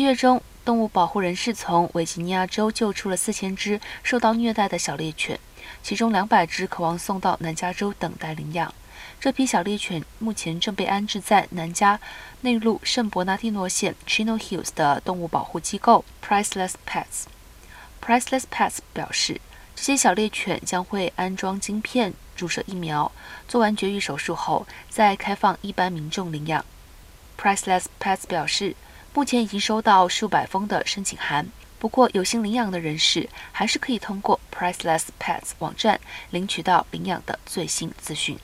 七月中，动物保护人士从维吉尼亚州救出了四千只受到虐待的小猎犬，其中两百只渴望送到南加州等待领养。这批小猎犬目前正被安置在南加内陆圣伯纳蒂诺县 Chino Hills 的动物保护机构 Priceless Pets。Priceless Pets 表示，这些小猎犬将会安装晶片、注射疫苗，做完绝育手术后再开放一般民众领养。Priceless Pets 表示，目前已经收到数百封的申请函，不过有心领养的人士还是可以通过 Priceless Pets 网站领取到领养的最新资讯。